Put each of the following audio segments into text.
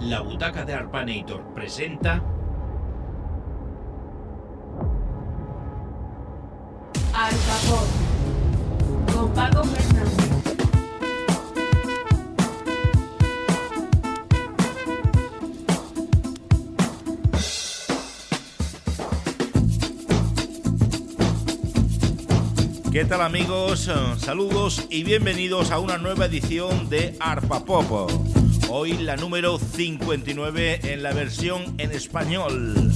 La butaca de Arpanator presenta Alfapod con Paco Fernández. ¿Qué tal amigos? Saludos y bienvenidos a una nueva edición de Arpa Pop. Hoy la número 59 en la versión en español.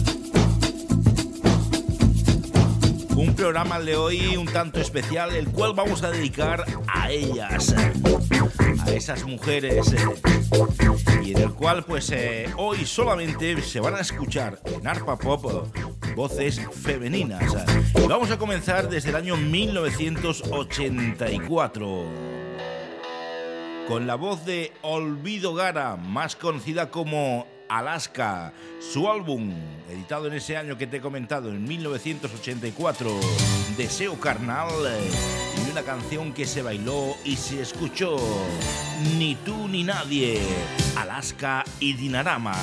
Un programa de hoy un tanto especial, el cual vamos a dedicar a ellas, a esas mujeres, y en el cual pues eh, hoy solamente se van a escuchar en Arpa Pop voces femeninas. Y vamos a comenzar desde el año 1984 con la voz de Olvido Gara, más conocida como Alaska. Su álbum, editado en ese año que te he comentado, en 1984, Deseo Carnal, y una canción que se bailó y se escuchó, Ni tú ni nadie, Alaska y Dinarama.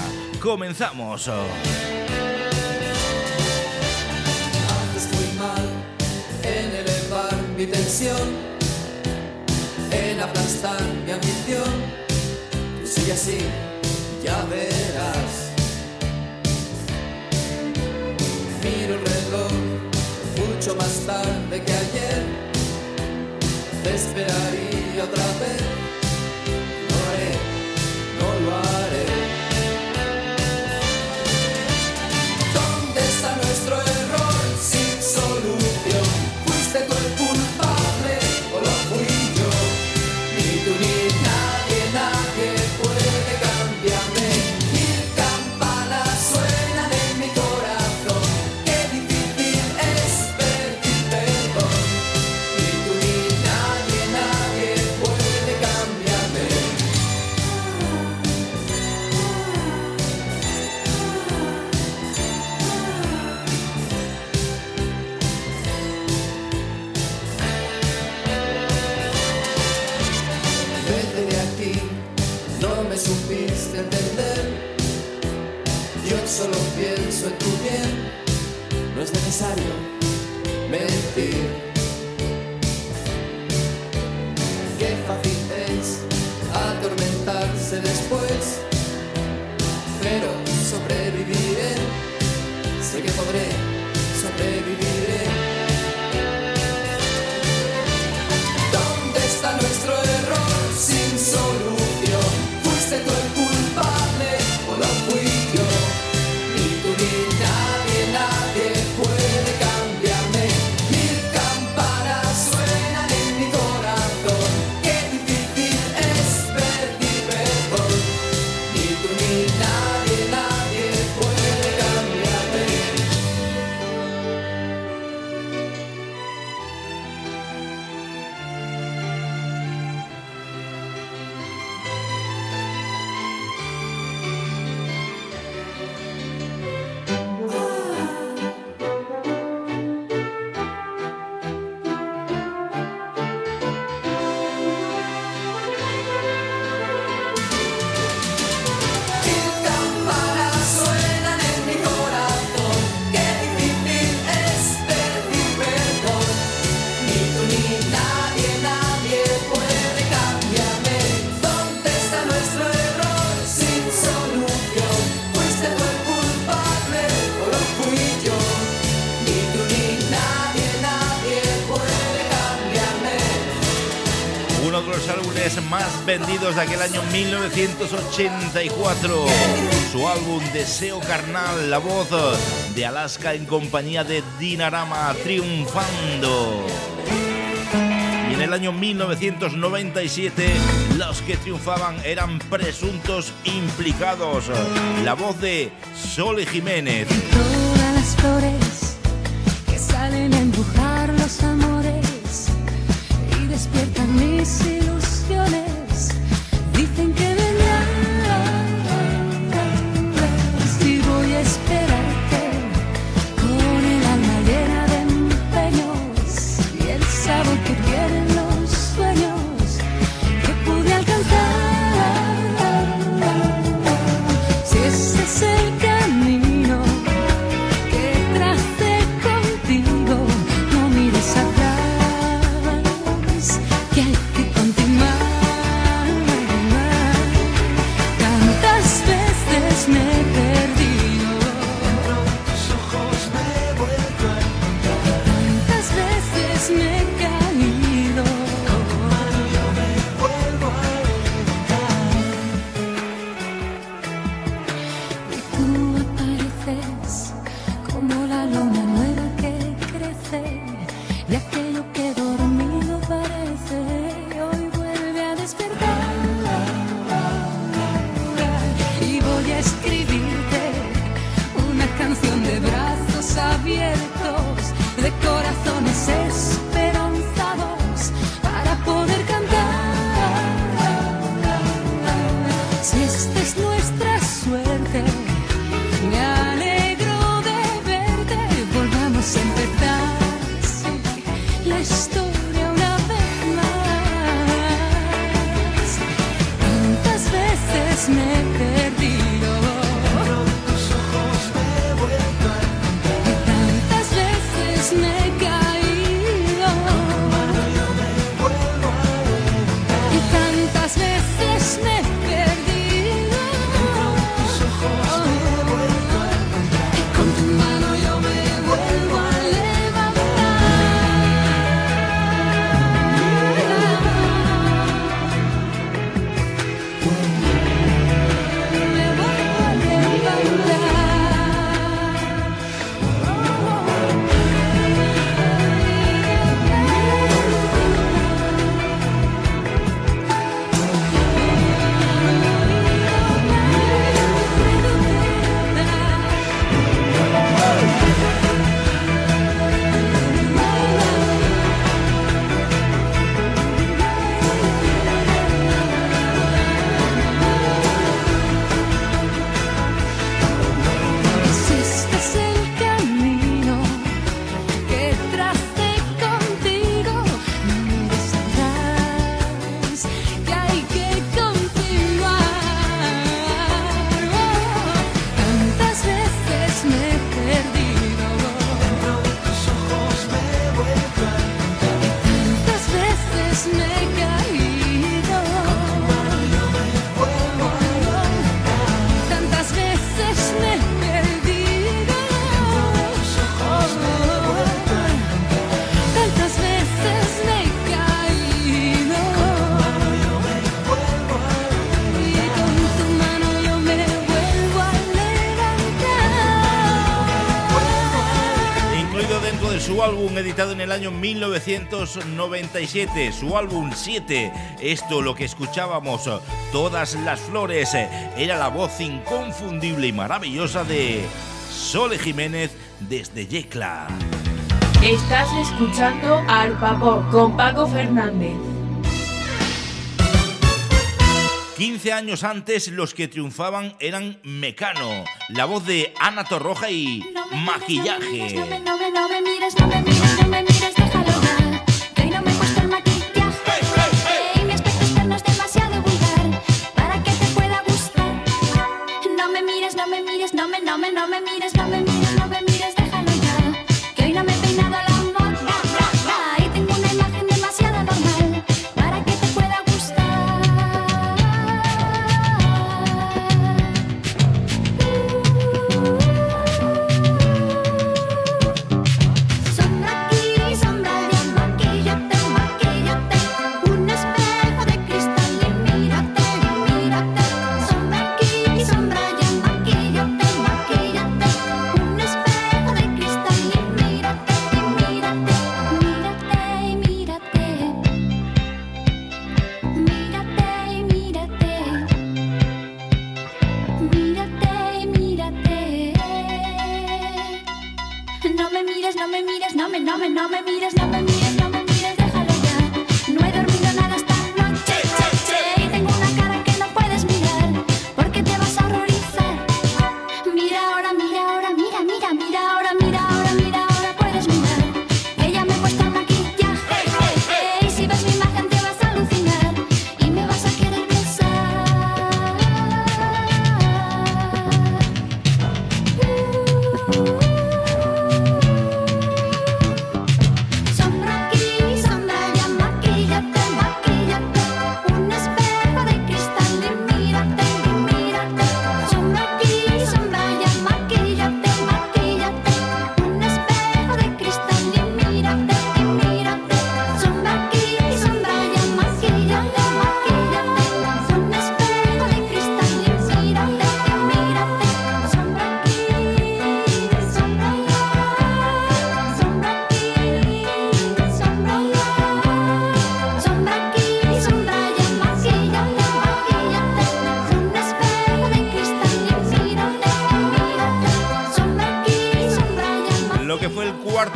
Comenzamos. Mal en elevar mi tensión, en aplastar mi ambición. Tú sigue así, ya verás. Miro el reloj mucho más tarde que ayer. Te esperaría otra vez. Vendidos de aquel año 1984. Su álbum Deseo Carnal, la voz de Alaska en compañía de Dinarama triunfando. Y en el año 1997 los que triunfaban eran presuntos implicados. La voz de Sole Jiménez. en el año 1997, su álbum 7. Esto lo que escuchábamos, Todas las Flores, era la voz inconfundible y maravillosa de Sole Jiménez desde Yecla. Estás escuchando al Papo con Paco Fernández. 15 años antes los que triunfaban eran Mecano, la voz de Ana Torroja y Maquillaje. me miras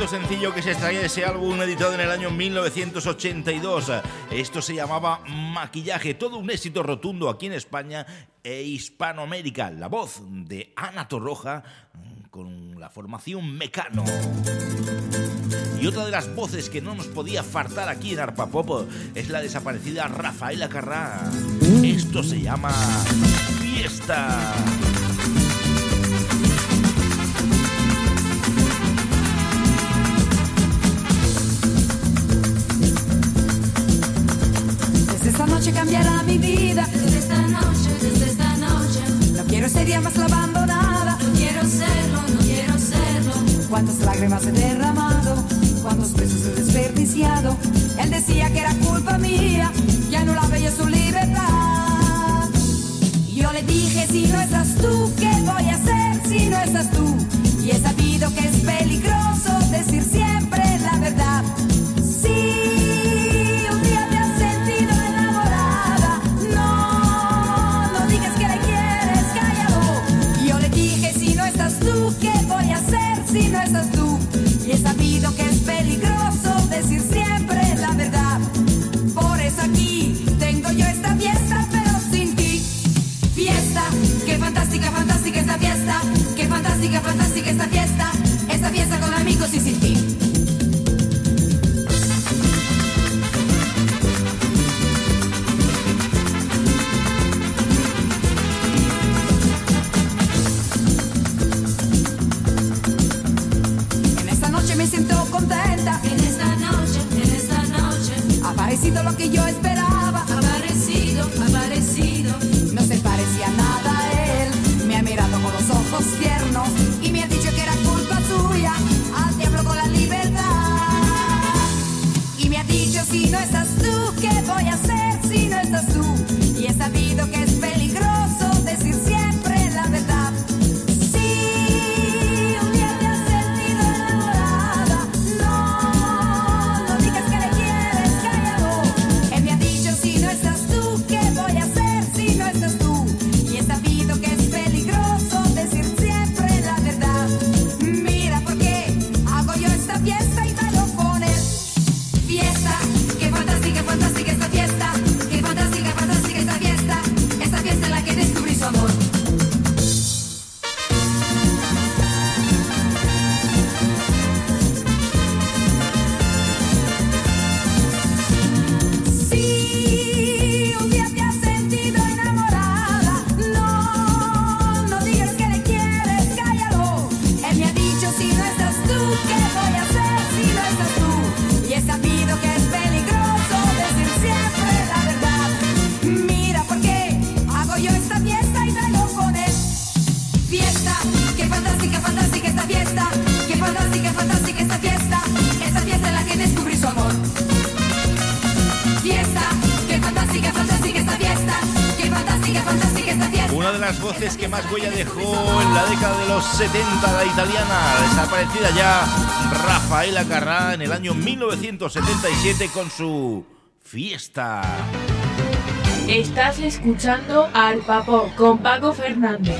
sencillo que se extraía de ese álbum editado en el año 1982. Esto se llamaba Maquillaje, todo un éxito rotundo aquí en España e Hispanoamérica. La voz de Ana Torroja con la formación Mecano. Y otra de las voces que no nos podía faltar aquí en Arpa Pop es la desaparecida Rafaela Carrá. Esto se llama Fiesta. Esta noche cambiará mi vida. Desde esta noche, desde esta noche, No quiero ser ya más la abandonada. no quiero serlo, no quiero serlo. Cuántas lágrimas he derramado, cuántos besos he desperdiciado. Él decía que era culpa mía, que anulaba yo su libertad. Yo le dije, si no estás tú, ¿qué voy a hacer si no estás tú? Y he sabido que es peligroso decir siempre fantástica, esta fiesta. Esta fiesta con amigos y sin ti. Una de las voces que más huella dejó en la década de los 70, la italiana, desaparecida ya Rafaela Carrá en el año 1977 con su Fiesta. Estás escuchando al Pop con Paco Fernández.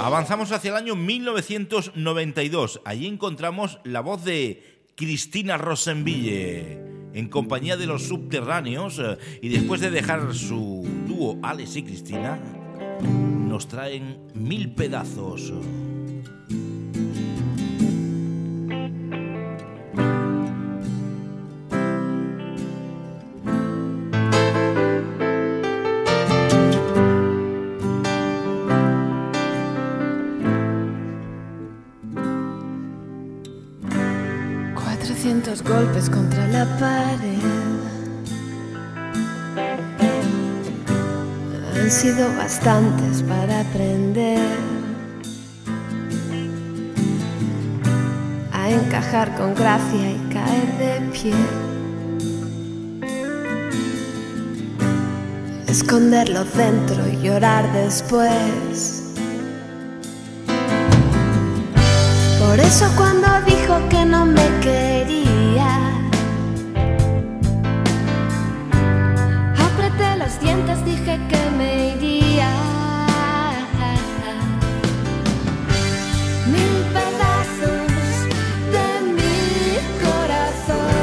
Avanzamos hacia el año 1992. Allí encontramos la voz de Cristina Rosenville en compañía de los subterráneos eh, y después de dejar su dúo Alex y Cristina, nos traen mil pedazos. Golpes contra la pared han sido bastantes para aprender a encajar con gracia y caer de pie. Esconderlo dentro y llorar después. Por eso cuando dijo que no me quería, antes dije que me iría. Mil pedazos de mi corazón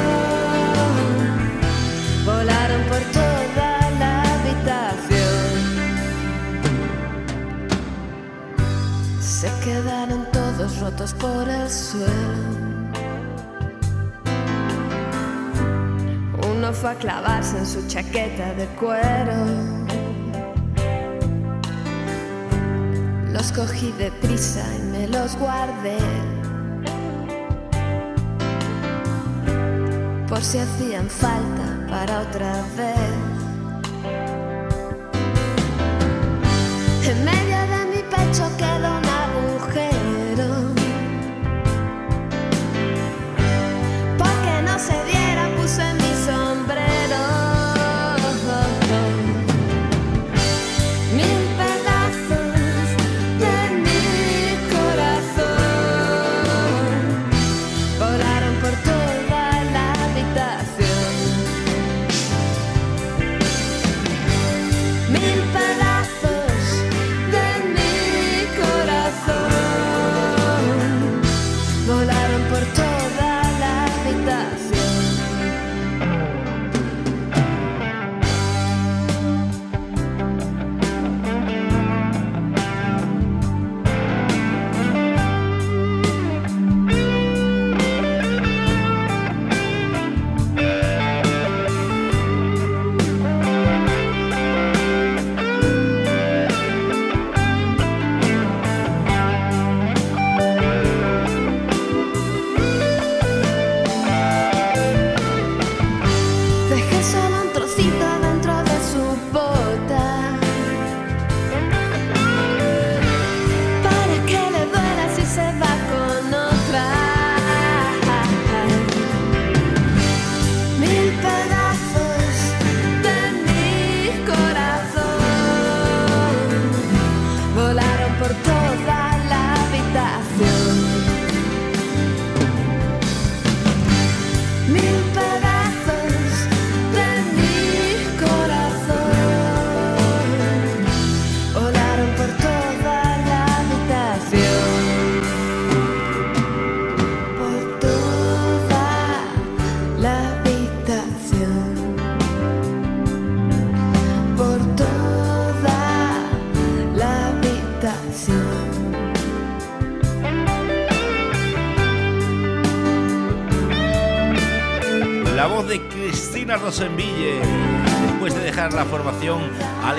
volaron por toda la habitación. Se quedaron todos rotos por el suelo. Fue a clavarse en su chaqueta de cuero. Los cogí deprisa y me los guardé. Por si hacían falta para otra vez. En medio de mi pecho quedó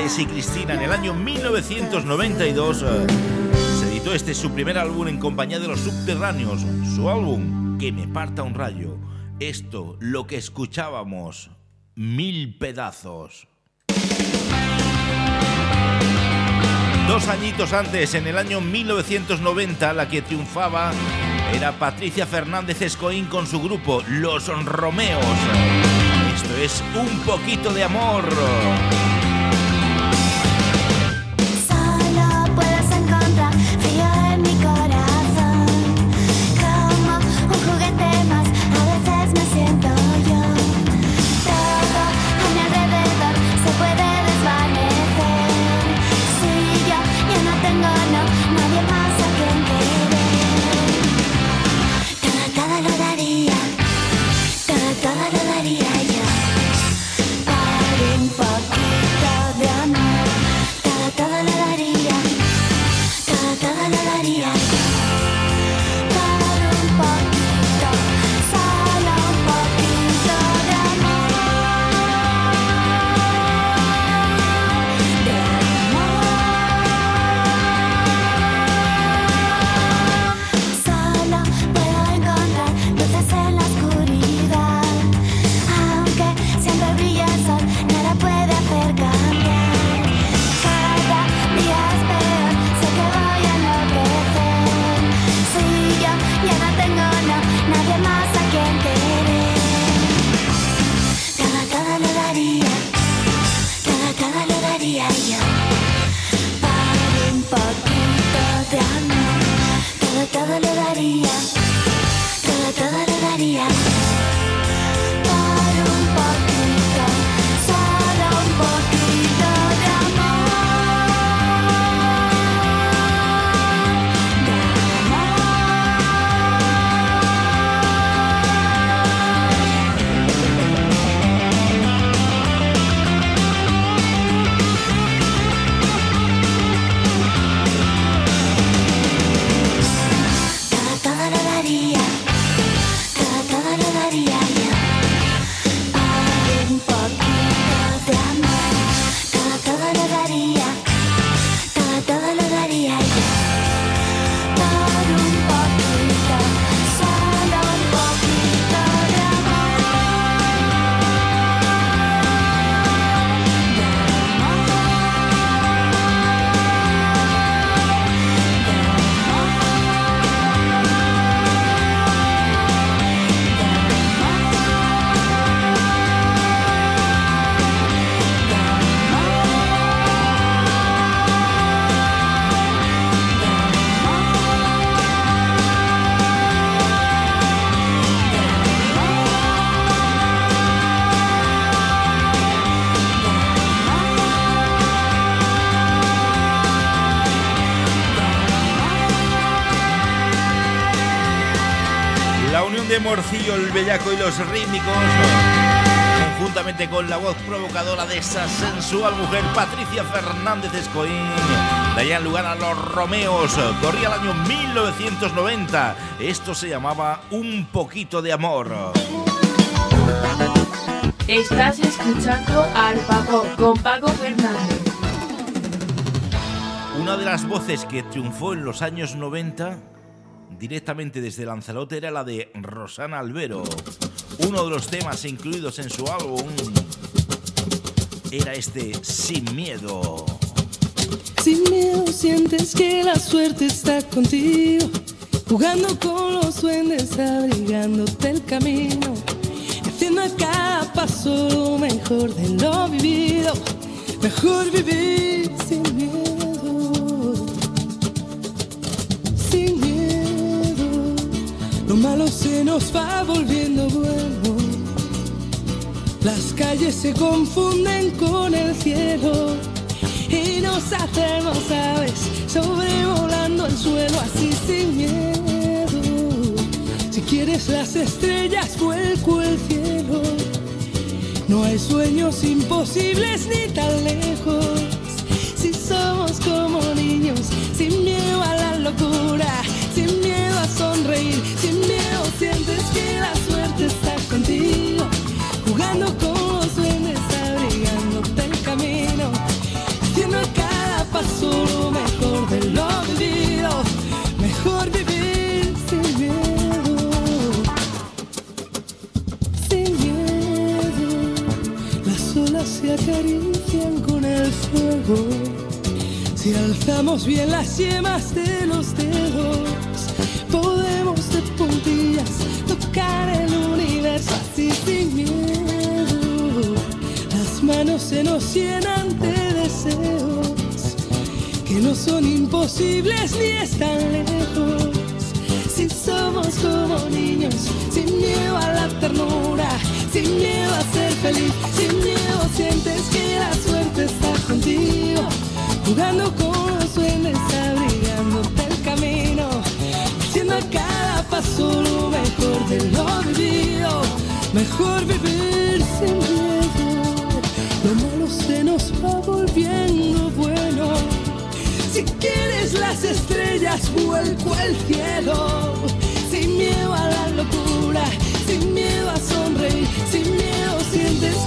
Y Cristina en el año 1992, eh, se editó este su primer álbum en compañía de los subterráneos. Su álbum, Que me parta un rayo. Esto, lo que escuchábamos, mil pedazos. Dos añitos antes, en el año 1990, la que triunfaba era Patricia Fernández Escoín con su grupo Los Romeos. Esto es un poquito de amor. Bellaco y los Rítmicos, conjuntamente con la voz provocadora de esa sensual mujer Patricia Fernández Escoín, darían lugar a los Romeos. Corría el año 1990. Esto se llamaba Un poquito de amor. Estás escuchando Arpa Pop con Paco Fernández. Una de las voces que triunfó en los años 90 directamente desde Lanzarote era la de Rosana Albero. Uno de los temas incluidos en su álbum era este Sin Miedo. Sin miedo sientes que la suerte está contigo, jugando con los duendes, abrigándote el camino, haciendo a cada paso lo mejor de lo vivido, mejor vivir nos va volviendo bueno, las calles se confunden con el cielo y nos hacemos aves sobrevolando el suelo así sin miedo. Si quieres las estrellas, vuelco el cielo. No hay sueños imposibles ni tan lejos. Si somos como niños, sin miedo a la locura, sin miedo a sonreír, sientes que la suerte está contigo, jugando con los duendes, abrigándote el camino haciendo a cada paso lo mejor de lo vivido, mejor vivir sin miedo, sin miedo. Las olas se acarician con el fuego, si alzamos bien las yemas de los sin miedo. Las manos se nos llenan de deseos que no son imposibles ni están lejos. Si somos como niños, sin miedo a la ternura, sin miedo a ser feliz, sin miedo sientes que la suerte está contigo, jugando con los duendes, abrigándote el camino, haciendo cada paso lo mejor de lo vivido, mejor vivir sin miedo. Lo malo se nos va volviendo bueno. Si quieres las estrellas, vuelco al cielo. Sin miedo a la locura, sin miedo a sonreír, sin miedo sientes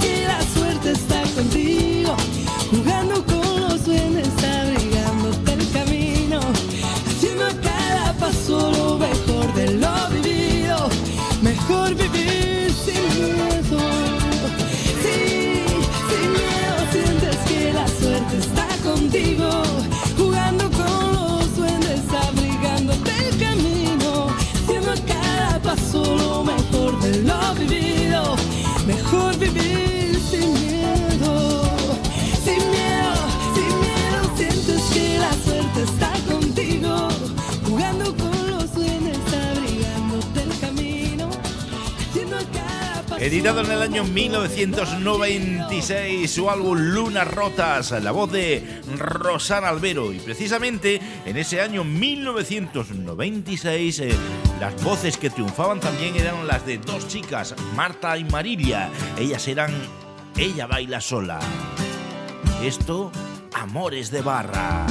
En el año 1996, su álbum Lunas Rotas, la voz de Rosana Albero. Y precisamente en ese año 1996, eh, las voces que triunfaban también eran las de dos chicas, Marta y Marilia. Ellas eran Ella baila sola. Esto, Amores de Barra.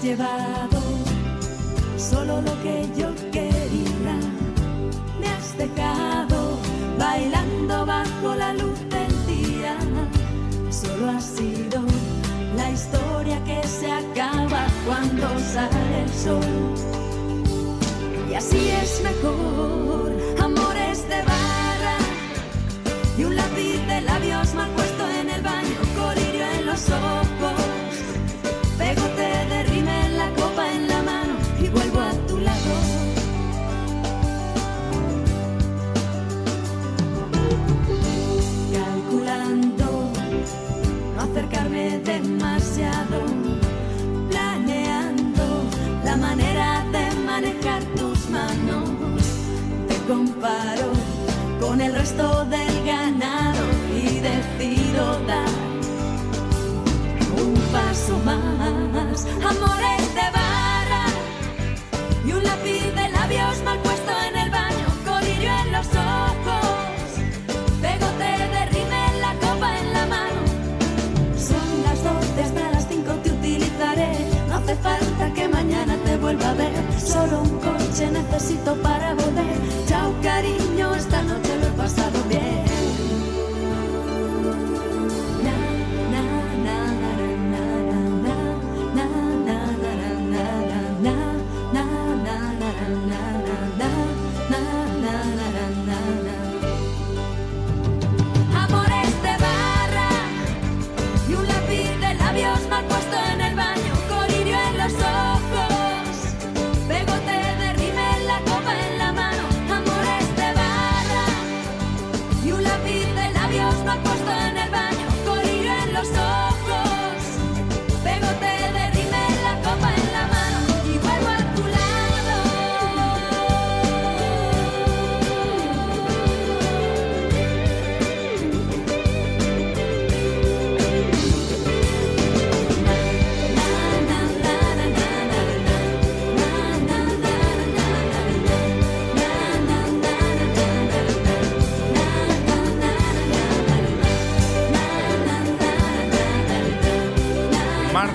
Llevado solo lo que yo quería. Me has dejado bailando bajo la luz del día. Solo ha sido la historia que se acaba cuando sale el sol. Y así es mejor, amores de barra. Y un lápiz de labios mal puesto en el baño, colirio en los ojos. solo un coche necesito para volver. Chao, cariño.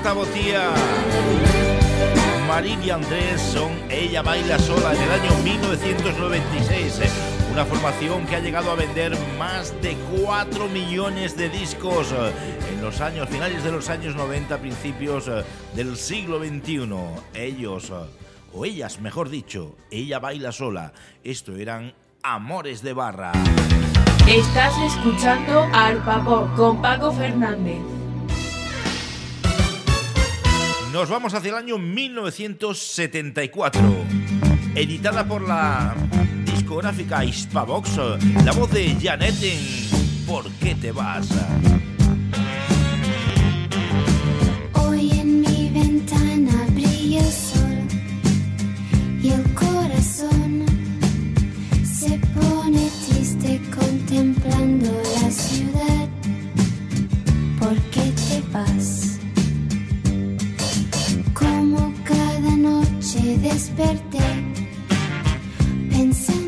Marta Botía, Marín y Andrés son Ella Baila Sola en el año 1996. Eh. Una formación que ha llegado a vender más de 4 millones de discos eh, en los años, finales de los años 90, principios eh, del siglo XXI. Ellos, o ellas mejor dicho, Ella Baila Sola. Esto eran Amores de Barra. Estás escuchando Arpa Pop con Paco Fernández. Nos vamos hacia el año 1974. Editada por la discográfica Hispavox, la voz de Janet en ¿Por qué te vas? desperté pensando.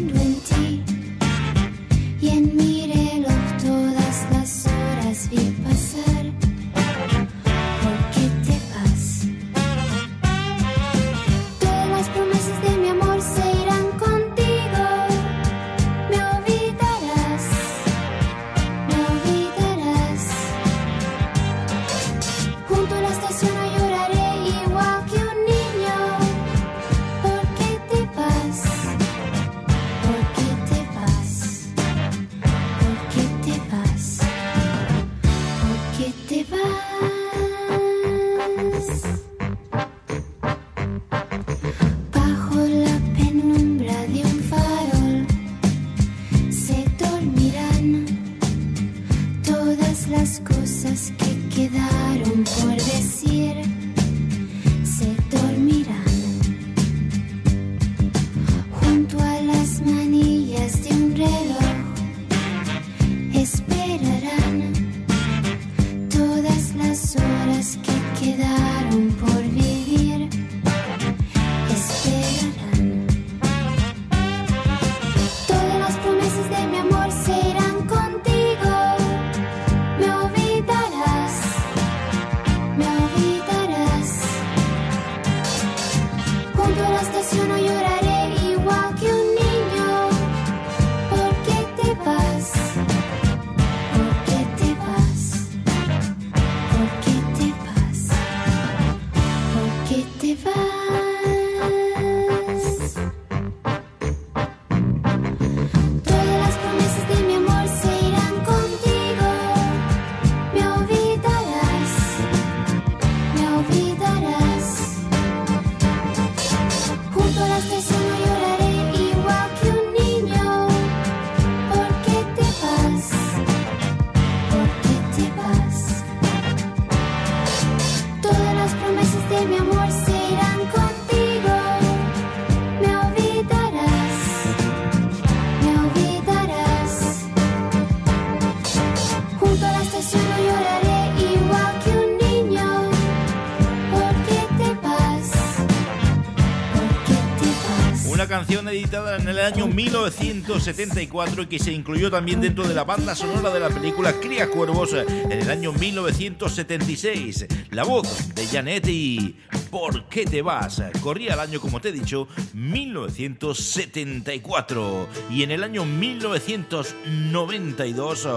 Canción editada en el año 1974 y que se incluyó también dentro de la banda sonora de la película Cría Cuervos en el año 1976. La voz de Janet y ¿Por qué te vas? Corría el año, como te he dicho, 1974 y en el año 1992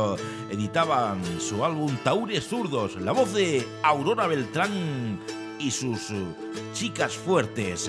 editaban su álbum Taures Zurdos, la voz de Aurora Beltrán y sus chicas fuertes.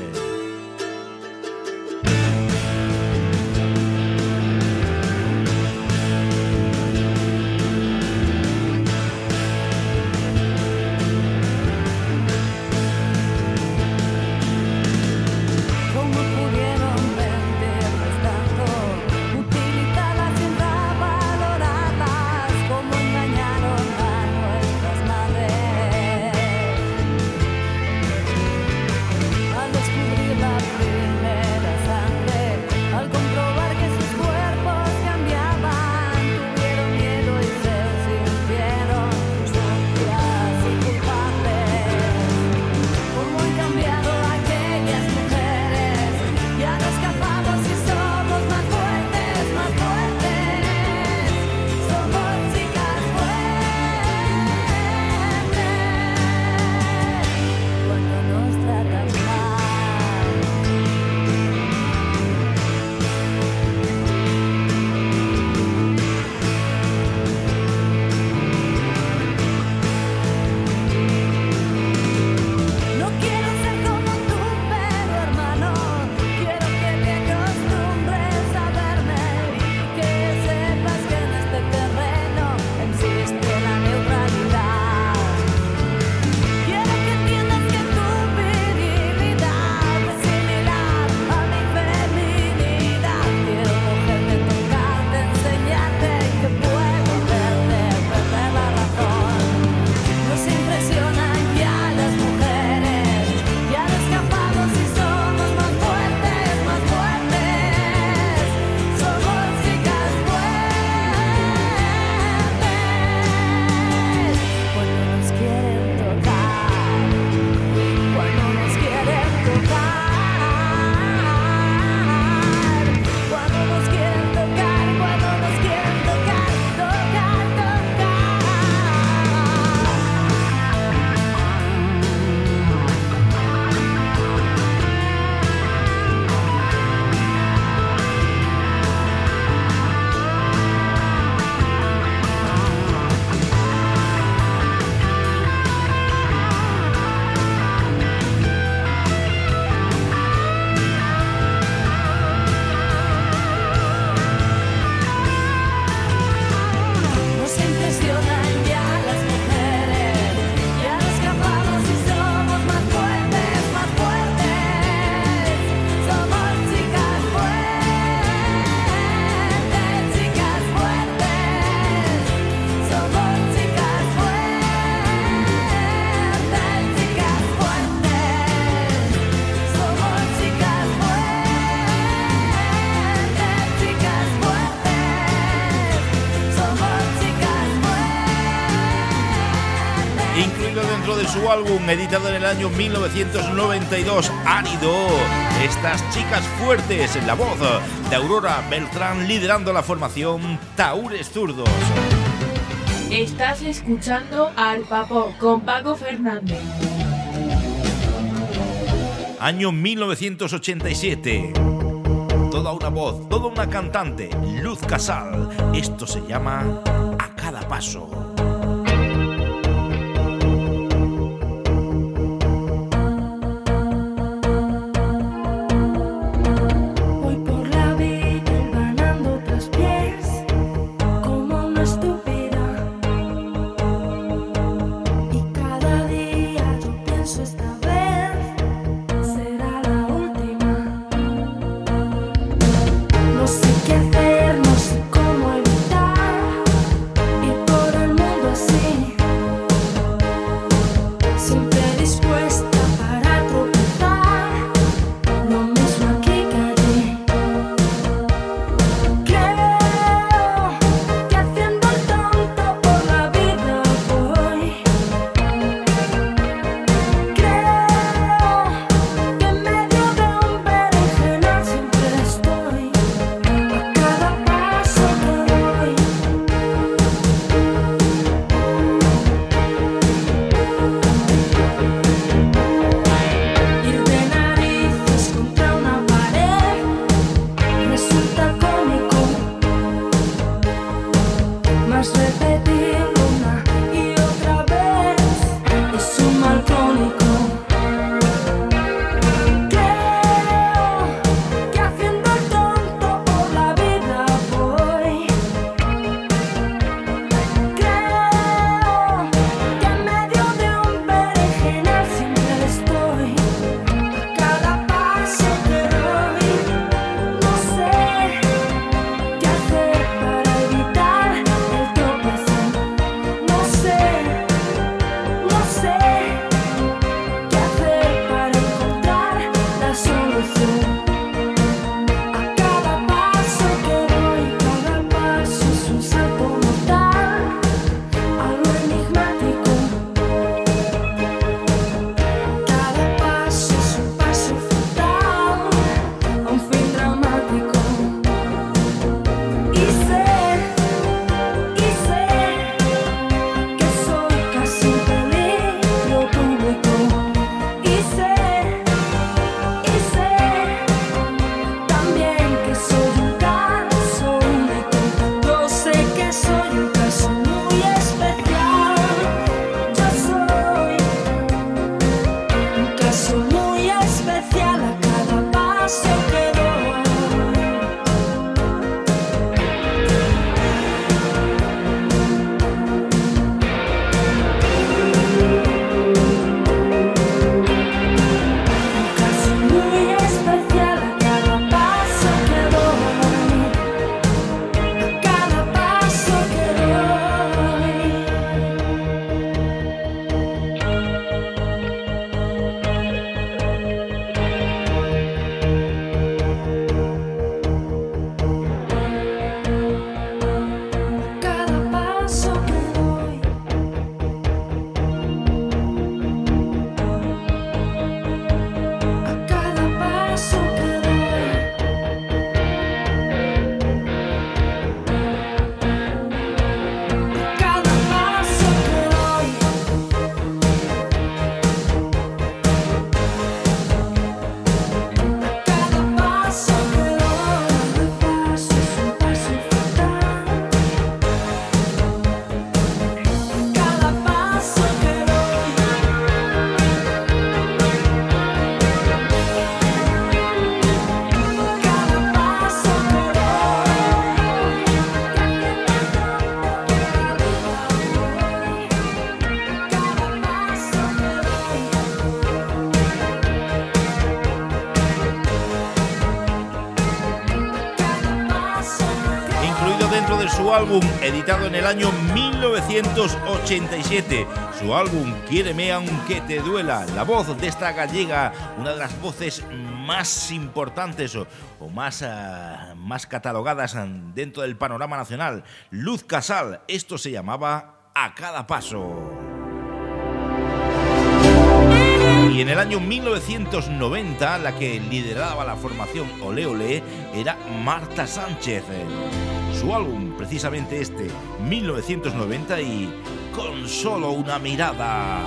Álbum editado en el año 1992, Árido. Estas chicas fuertes en la voz de Aurora Beltrán liderando la formación Taures Zurdos. Estás escuchando al Papo con Paco Fernández. Año 1987. Toda una voz, toda una cantante, Luz Casal. Esto se llama A cada paso. stars with editado en el año 1987. Su álbum Quiéreme aunque te duela. La voz de esta gallega, una de las voces más importantes o, más, uh, más catalogadas dentro del panorama nacional. Luz Casal. Esto se llamaba A cada paso. Y en el año 1990, la que lideraba la formación Ole Ole era Marta Sánchez. Su álbum, precisamente este, 1990 y con solo una mirada.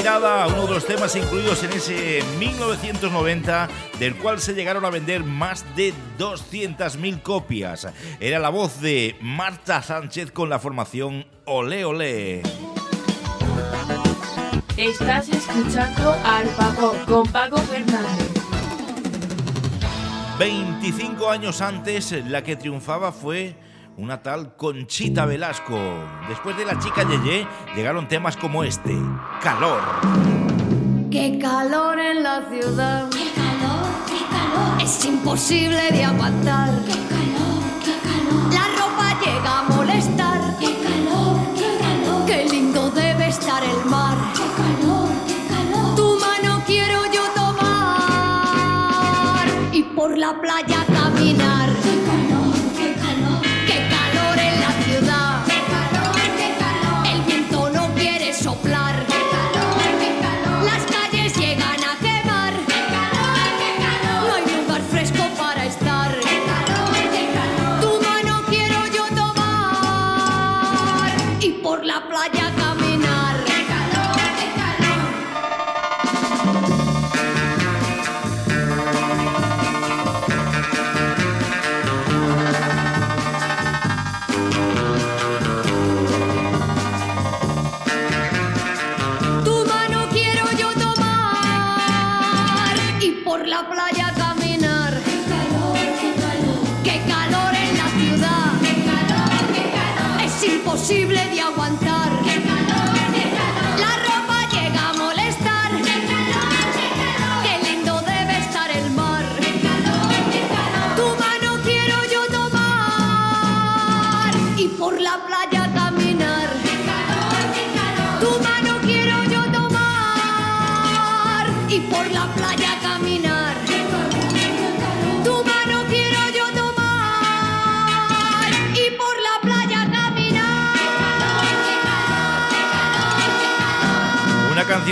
Mirada a uno de los temas incluidos en ese 1990, del cual se llegaron a vender más de 200.000 copias. Era la voz de Marta Sánchez con la formación Ole Ole. Estás escuchando al Paco con Paco Fernández. 25 años antes, la que triunfaba fue una tal Conchita Velasco. Después de la chica Yeye, llegaron temas como este, Calor. Qué calor en la ciudad. Qué calor, qué calor. Es imposible de aguantar. Qué calor, qué calor. La ropa llega a molestar. Qué calor, qué calor. Qué lindo debe estar el mar. Qué calor, qué calor. Tu mano quiero yo tomar y por la playa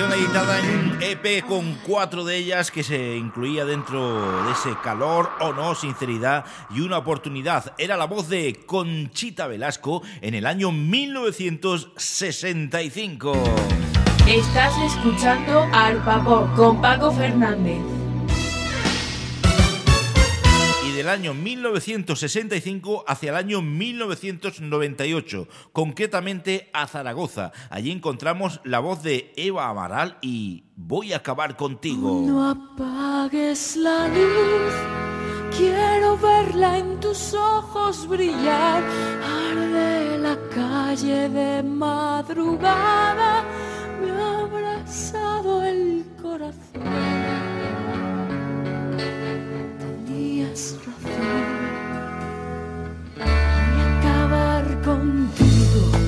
editada en un EP con cuatro de ellas que se incluía dentro de ese calor o oh no, sinceridad y una oportunidad. Era la voz de Conchita Velasco en el año 1965. Estás escuchando Al Vapor con Paco Fernández desde el año 1965 hacia el año 1998, concretamente a Zaragoza. Allí encontramos la voz de Eva Amaral y Voy a acabar contigo. No apagues la luz, quiero verla en tus ojos brillar. Arde la calle de madrugada, me ha abrazado el corazón nuestro fin y acabar contigo.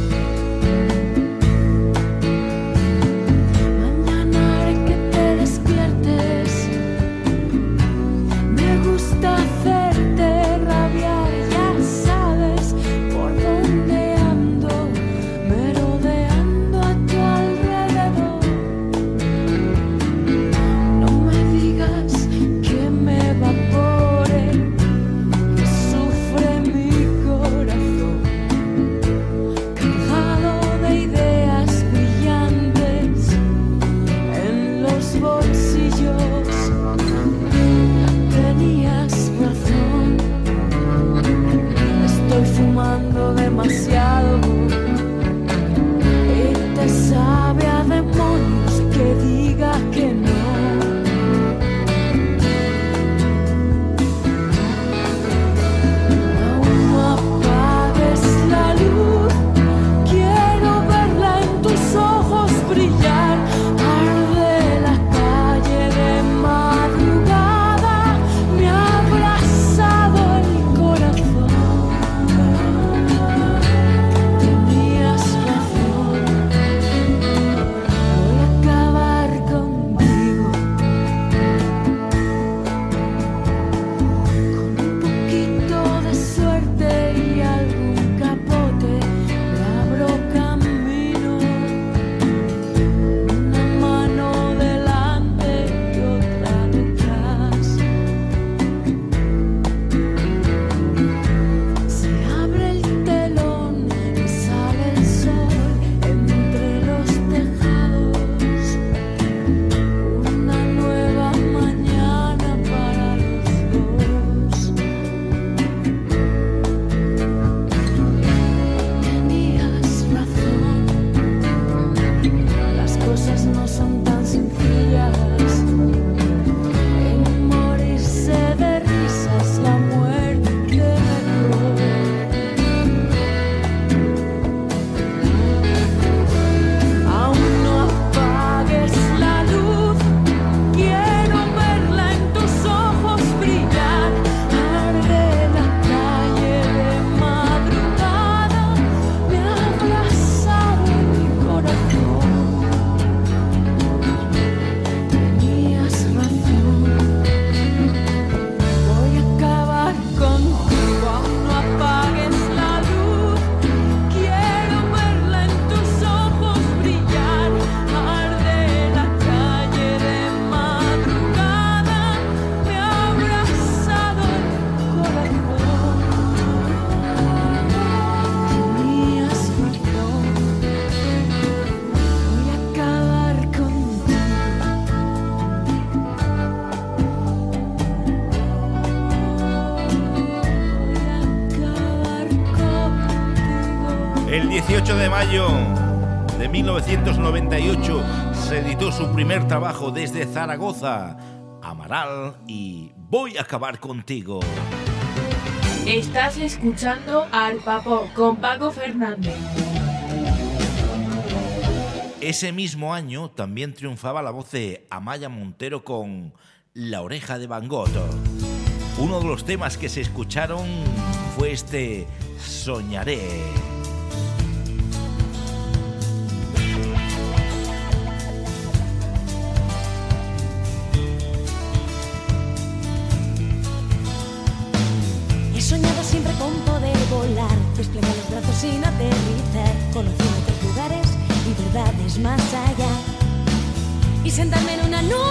primer trabajo desde Zaragoza, Amaral y Voy a acabar contigo. Estás escuchando al Papo con Paco Fernández. Ese mismo año también triunfaba la voz de Amaya Montero con La oreja de Van Uno de los temas que se escucharon fue este Soñaré. Volar, desplegar los brazos sin aterrizar, conociendo otros lugares y verdades más allá. Y sentarme en una nube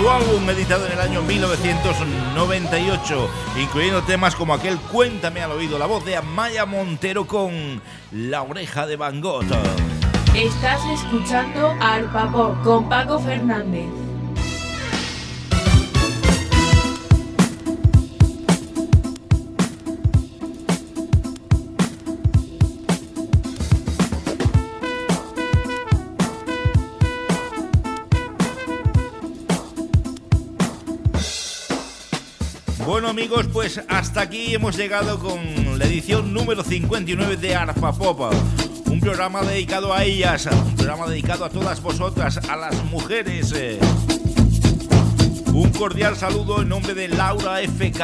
su álbum editado en el año 1998, incluyendo temas como aquel Cuéntame al oído, la voz de Amaya Montero con La oreja de Van Gogh. Estás escuchando Arpa Pop con Paco Fernández. Amigos, pues hasta aquí hemos llegado con la edición número 59 de Arpa Pop. Un programa dedicado a ellas, un programa dedicado a todas vosotras, a las mujeres. eh. Un cordial saludo en nombre de Laura FK,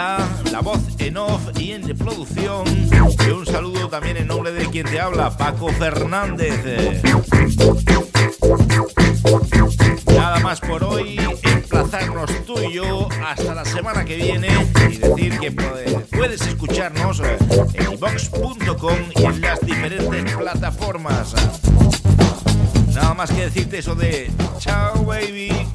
la voz en off y en producción. Y un saludo también en nombre de quien te habla, Paco Fernández. Nada más por hoy, emplazarnos tú y yo hasta la semana que viene y decir que puede- puedes escucharnos eh, en ivox.com y en las diferentes plataformas. Nada más que decirte eso de chao baby.